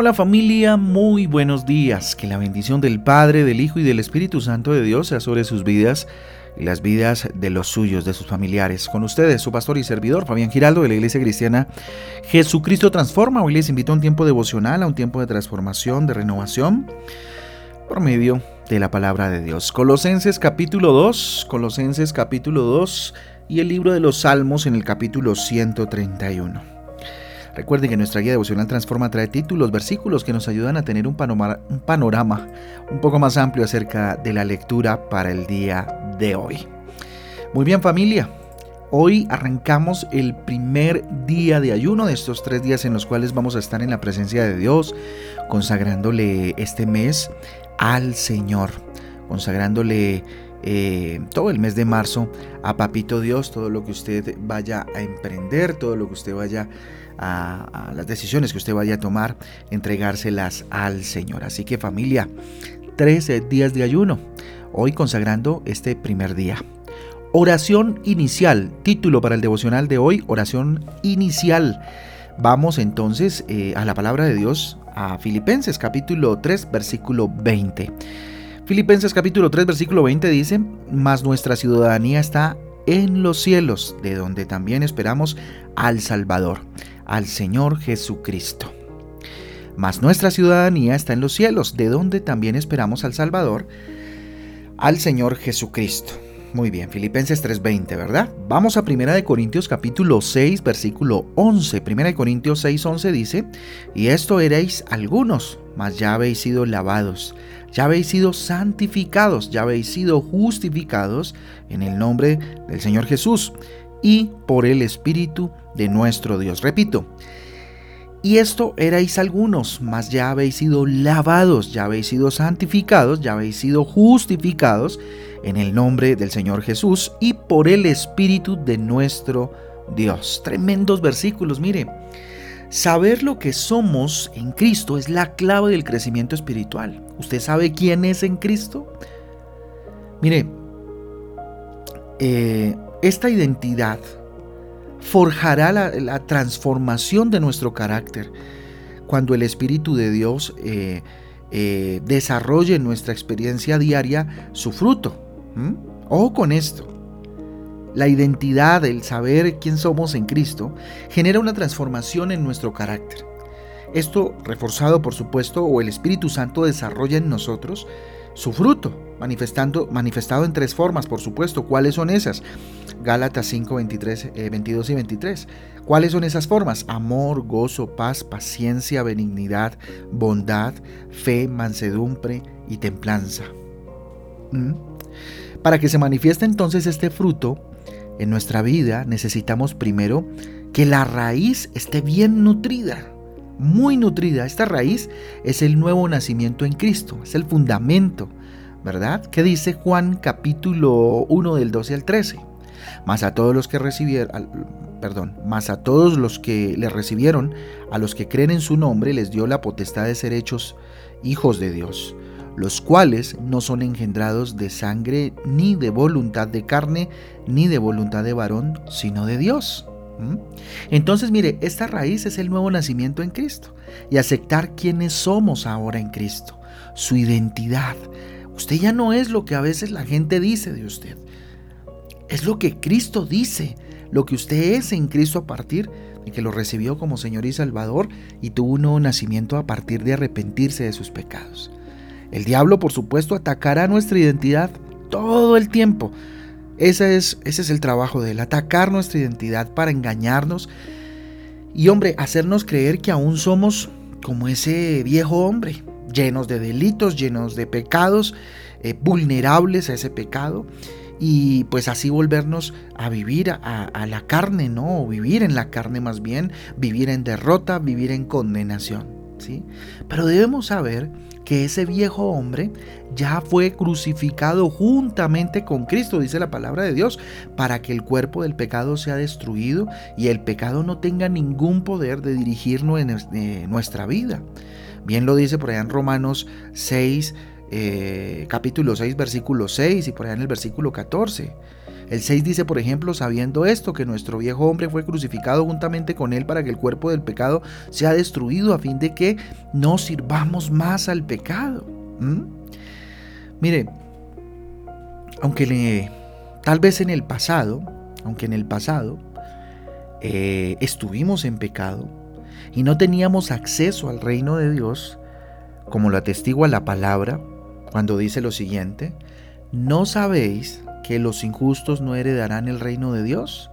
Hola, familia, muy buenos días. Que la bendición del Padre, del Hijo y del Espíritu Santo de Dios sea sobre sus vidas y las vidas de los suyos, de sus familiares. Con ustedes, su pastor y servidor, Fabián Giraldo, de la Iglesia Cristiana Jesucristo Transforma. Hoy les invito a un tiempo devocional, a un tiempo de transformación, de renovación, por medio de la palabra de Dios. Colosenses capítulo 2, Colosenses capítulo 2 y el libro de los Salmos en el capítulo 131. Recuerden que nuestra guía devocional Transforma trae títulos, versículos que nos ayudan a tener un panorama, un panorama un poco más amplio acerca de la lectura para el día de hoy. Muy bien familia, Hoy arrancamos el primer día de ayuno de estos tres días en los cuales vamos a estar en la presencia de Dios, consagrándole este mes al Señor, consagrándole eh, todo el mes de marzo a Papito Dios, todo lo que usted vaya a emprender, todo lo que usted vaya a, las decisiones que usted vaya a tomar, entregárselas al Señor. Así que familia, 13 días de ayuno, hoy consagrando este primer día. Oración inicial, título para el devocional de hoy, oración inicial. Vamos entonces eh, a la palabra de Dios, a Filipenses capítulo 3, versículo 20. Filipenses capítulo 3, versículo 20 dice, mas nuestra ciudadanía está en los cielos, de donde también esperamos al Salvador, al Señor Jesucristo. Mas nuestra ciudadanía está en los cielos, de donde también esperamos al Salvador, al Señor Jesucristo. Muy bien, Filipenses 3:20, ¿verdad? Vamos a 1 de Corintios capítulo 6, versículo 11. 1 de Corintios 6:11 dice, "Y esto erais algunos, mas ya habéis sido lavados, ya habéis sido santificados, ya habéis sido justificados en el nombre del Señor Jesús y por el Espíritu de nuestro Dios. Repito, y esto erais algunos, mas ya habéis sido lavados, ya habéis sido santificados, ya habéis sido justificados en el nombre del Señor Jesús y por el Espíritu de nuestro Dios. Tremendos versículos, mire. Saber lo que somos en Cristo es la clave del crecimiento espiritual. ¿Usted sabe quién es en Cristo? Mire, eh, esta identidad forjará la, transformación de nuestro carácter cuando el Espíritu de Dios eh, eh, desarrolle en nuestra experiencia diaria su fruto. Ojo con esto. La identidad, el saber quién somos en Cristo, genera una transformación en nuestro carácter. Esto reforzado, por supuesto, o el Espíritu Santo desarrolla en nosotros su fruto, manifestando, manifestado en tres formas, por supuesto. ¿Cuáles son esas? Gálatas 5, 23, 22 y 23. ¿Cuáles son esas formas? Amor, gozo, paz, paciencia, benignidad, bondad, fe, mansedumbre y templanza. ¿Mm? Para que se manifieste entonces este fruto en nuestra vida, necesitamos primero que la raíz esté bien nutrida muy nutrida. Esta raíz es el nuevo nacimiento en Cristo, es el fundamento, ¿verdad? ¿Qué dice Juan capítulo 1 del 12 al 13? Más a todos los que recibieron, perdón, más a todos los que le recibieron, a los que creen en su nombre, les dio la potestad de ser hechos hijos de Dios, los cuales no son engendrados de sangre, ni de voluntad de carne, ni de voluntad de varón, sino de Dios. Entonces, mire, esta raíz es el nuevo nacimiento en Cristo y aceptar quiénes somos ahora en Cristo, su identidad. Usted ya no es lo que a veces la gente dice de usted, es lo que Cristo dice, lo que usted es en Cristo a partir de que lo recibió como Señor y Salvador y tuvo un nuevo nacimiento a partir de arrepentirse de sus pecados. El diablo, por supuesto, atacará nuestra identidad todo el tiempo ese es, ese es el trabajo de él, atacar nuestra identidad para engañarnos y, hombre, hacernos creer que aún somos como ese viejo hombre, llenos de delitos, llenos de pecados, eh, vulnerables a ese pecado y pues así volvernos a vivir a, a, la carne, ¿no? O vivir en la carne más bien, vivir en derrota, vivir en condenación, ¿sí? Pero debemos saber que ese viejo hombre ya fue crucificado juntamente con Cristo, dice la palabra de Dios, para que el cuerpo del pecado sea destruido y el pecado no tenga ningún poder de dirigirnos en eh, nuestra vida. Bien lo dice por allá en Romanos 6, eh, capítulo 6, versículo 6 y por allá en el versículo 14. El 6 dice, por ejemplo, sabiendo esto, que nuestro viejo hombre fue crucificado juntamente con él para que el cuerpo del pecado sea destruido a fin de que no sirvamos más al pecado. Mire, aunque tal vez en el pasado, aunque en el pasado eh, estuvimos en pecado y no teníamos acceso al reino de Dios, como lo atestigua la palabra cuando dice lo siguiente, ¿no sabéis que los injustos no heredarán el reino de Dios?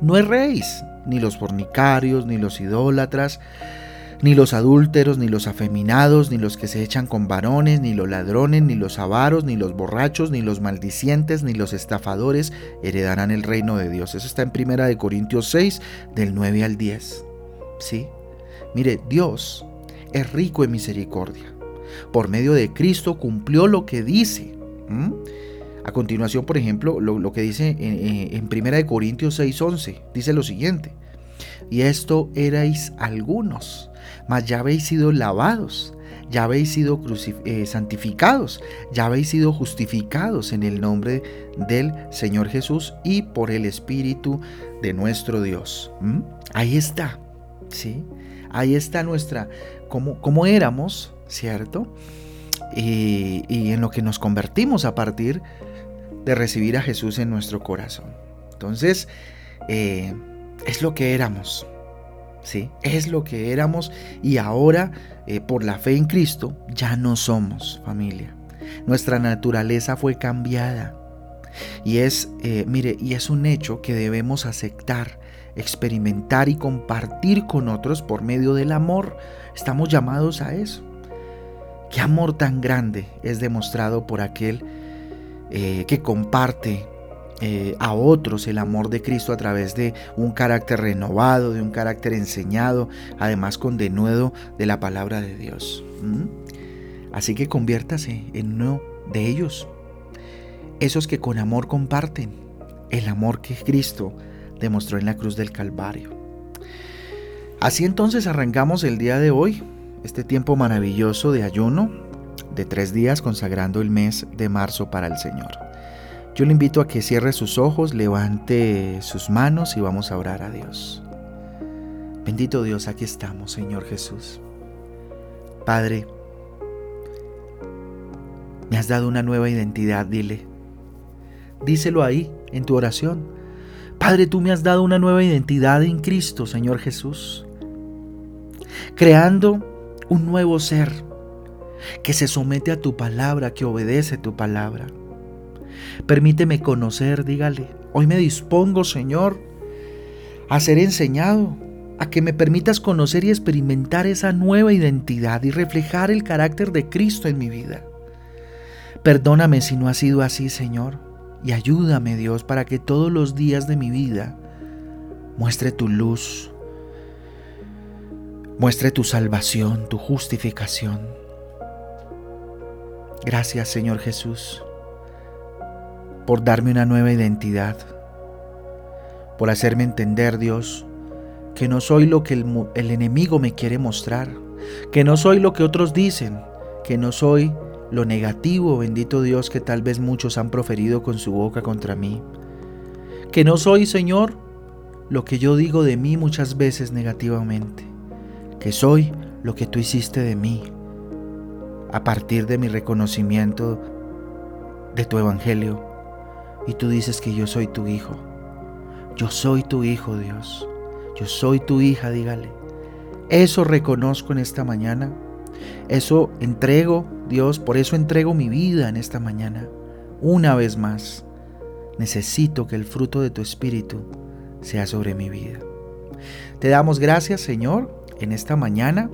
No erréis, ni los fornicarios, ni los idólatras, ni los adúlteros, ni los afeminados, ni los que se echan con varones, ni los ladrones, ni los avaros, ni los borrachos, ni los maldicientes, ni los estafadores heredarán el reino de Dios. Eso está en Primera de Corintios 6, del 9 al 10. ¿Sí? Mire, Dios es rico en misericordia. Por medio de Cristo cumplió lo que dice. A continuación, por ejemplo, lo, que dice en, Primera de Corintios 6:11, dice lo siguiente, y esto erais algunos, mas ya habéis sido lavados, ya habéis sido eh, santificados, ya habéis sido justificados en el nombre del Señor Jesús y por el Espíritu de nuestro Dios. Ahí está, ¿sí? Ahí está nuestra, cómo, éramos, ¿cierto? Y, y en lo que nos convertimos a partir de recibir a Jesús en nuestro corazón. Entonces, eh, es lo que éramos, ¿sí? Es lo que éramos y ahora, eh, por la fe en Cristo, ya no somos familia. Nuestra naturaleza fue cambiada. Y es, eh, mire, y es un hecho que debemos aceptar, experimentar y compartir con otros por medio del amor. Estamos llamados a eso. ¿Qué amor tan grande es demostrado por aquel eh, que comparte eh, a otros el amor de Cristo a través de un carácter renovado, de un carácter enseñado, además con denuedo de la palabra de Dios. Así que conviértase en uno de ellos, esos que con amor comparten el amor que Cristo demostró en la cruz del Calvario. Así entonces arrancamos el día de hoy, este tiempo maravilloso de ayuno, de tres días consagrando el mes de marzo para el Señor. Yo le invito a que cierre sus ojos, levante sus manos y vamos a orar a Dios. Bendito Dios, aquí estamos, Señor Jesús. Padre, me has dado una nueva identidad, dile. Díselo ahí, en tu oración. Padre, tú me has dado una nueva identidad en Cristo, Señor Jesús. Creando un nuevo ser que se somete a tu palabra, que obedece tu palabra. Permíteme conocer, dígale, hoy me dispongo, Señor, a ser enseñado, a que me permitas conocer y experimentar esa nueva identidad y reflejar el carácter de Cristo en mi vida. Perdóname si no ha sido así, Señor, y ayúdame, Dios, para que todos los días de mi vida muestre tu luz, muestre tu salvación, tu justificación. Gracias Señor Jesús por darme una nueva identidad, por hacerme entender Dios que no soy lo que el, enemigo me quiere mostrar, que no soy lo que otros dicen, que no soy lo negativo, bendito Dios, que tal vez muchos han proferido con su boca contra mí, que no soy Señor lo que yo digo de mí muchas veces negativamente, que soy lo que tú hiciste de mí a partir de mi reconocimiento de tu evangelio. Y tú dices que yo soy tu hijo. Yo soy tu hijo, Dios. Yo soy tu hija, dígale. Eso reconozco en esta mañana. Eso entrego, Dios, por eso entrego mi vida en esta mañana. Una vez más, necesito que el fruto de tu espíritu sea sobre mi vida. Te damos gracias, Señor, en esta mañana.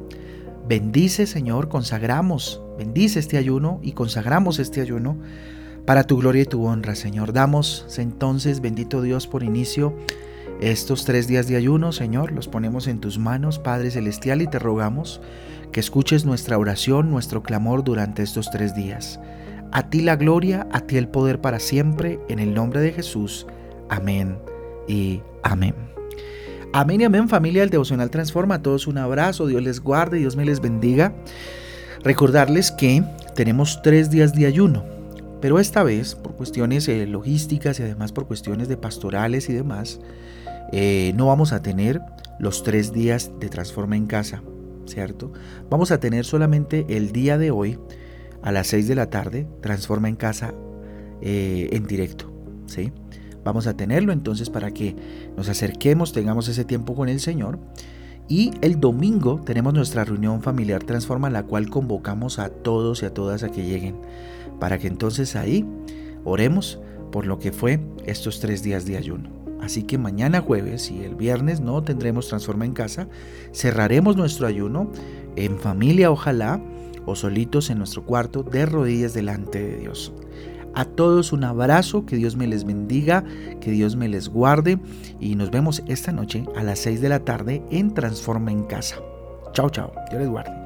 Bendice, Señor, consagramos Bendice este ayuno y consagramos este ayuno para tu gloria y tu honra, Señor. Damos entonces, bendito Dios, por inicio estos tres días de ayuno, Señor. Los ponemos en tus manos, Padre Celestial, y te rogamos que escuches nuestra oración, nuestro clamor durante estos tres días. A ti la gloria, a ti el poder para siempre, en el nombre de Jesús. Amén y amén. Amén y amén familia del Devocional Transforma. Todos un abrazo, Dios les guarde, Dios me les bendiga. Recordarles que tenemos tres días de ayuno. Pero esta vez, por cuestiones eh, logísticas y además por cuestiones de pastorales y demás, eh, no vamos a tener los tres días de Transforma en Casa, ¿cierto? Vamos a tener solamente el día de hoy a las 6 de la tarde, Transforma en Casa eh, en directo, ¿sí? Vamos a tenerlo entonces para que nos acerquemos, tengamos ese tiempo con el Señor. Y el domingo tenemos nuestra reunión familiar Transforma, la cual convocamos a todos y a todas a que lleguen, para que entonces ahí oremos por lo que fue estos tres días de ayuno. Así que mañana jueves y el viernes no tendremos Transforma en casa, cerraremos nuestro ayuno en familia ojalá o solitos en nuestro cuarto de rodillas delante de Dios. A todos un abrazo, que Dios me les bendiga, que Dios me les guarde y nos vemos esta noche a las 6 de la tarde en Transforma en Casa. Chao, chao, Dios les guarde.